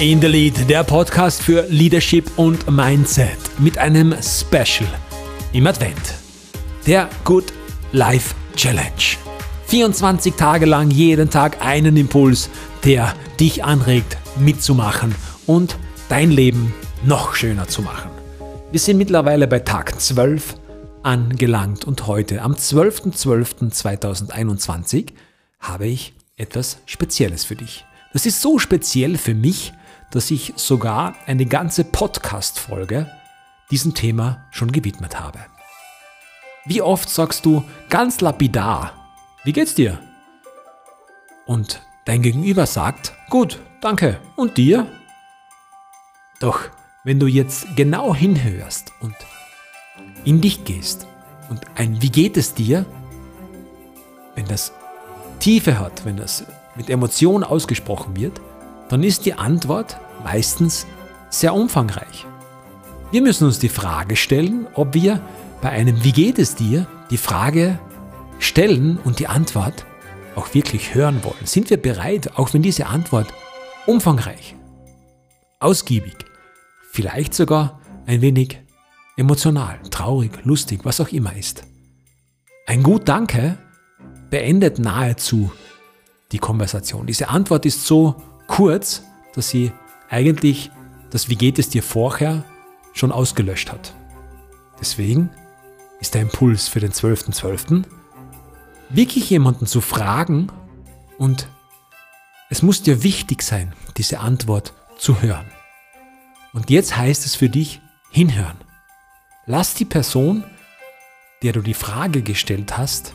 In the Lead, der Podcast für Leadership und Mindset mit einem Special im Advent. Der Good Life Challenge. 24 Tage lang jeden Tag einen Impuls, der dich anregt, mitzumachen und dein Leben noch schöner zu machen. Wir sind mittlerweile bei Tag 12 angelangt und heute, am 12.12.2021, habe ich etwas Spezielles für dich. Das ist so speziell für mich, dass ich sogar eine ganze Podcast-Folge diesem Thema schon gewidmet habe. Wie oft sagst du ganz lapidar, wie geht's dir? Und dein Gegenüber sagt, gut, danke. Und dir? Doch wenn du jetzt genau hinhörst und in dich gehst und ein Wie geht es dir, wenn das Tiefe hat, wenn das mit Emotionen ausgesprochen wird, dann ist die Antwort meistens sehr umfangreich. Wir müssen uns die Frage stellen, ob wir bei einem Wie geht es dir die Frage stellen und die Antwort auch wirklich hören wollen. Sind wir bereit, auch wenn diese Antwort umfangreich, ausgiebig, vielleicht sogar ein wenig emotional, traurig, lustig, was auch immer ist. Ein Gut Danke beendet nahezu die Konversation. Diese Antwort ist so kurz, dass sie eigentlich das Wie geht es dir vorher schon ausgelöscht hat. Deswegen ist der Impuls für den 12.12. .12. wirklich jemanden zu fragen und es muss dir wichtig sein, diese Antwort zu hören. Und jetzt heißt es für dich hinhören. Lass die Person, der du die Frage gestellt hast,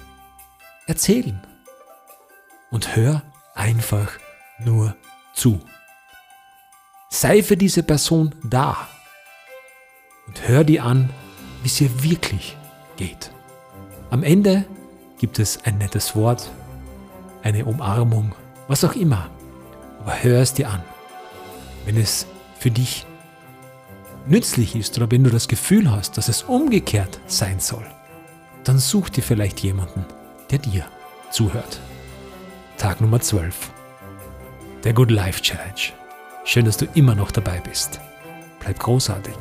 erzählen. Und hör einfach nur zu. Sei für diese Person da und hör dir an, wie es ihr wirklich geht. Am Ende gibt es ein nettes Wort, eine Umarmung, was auch immer. Aber hör es dir an. Wenn es für dich nützlich ist oder wenn du das Gefühl hast, dass es umgekehrt sein soll, dann such dir vielleicht jemanden, der dir zuhört. Tag Nummer 12. Der Good Life Challenge. Schön, dass du immer noch dabei bist. Bleib großartig.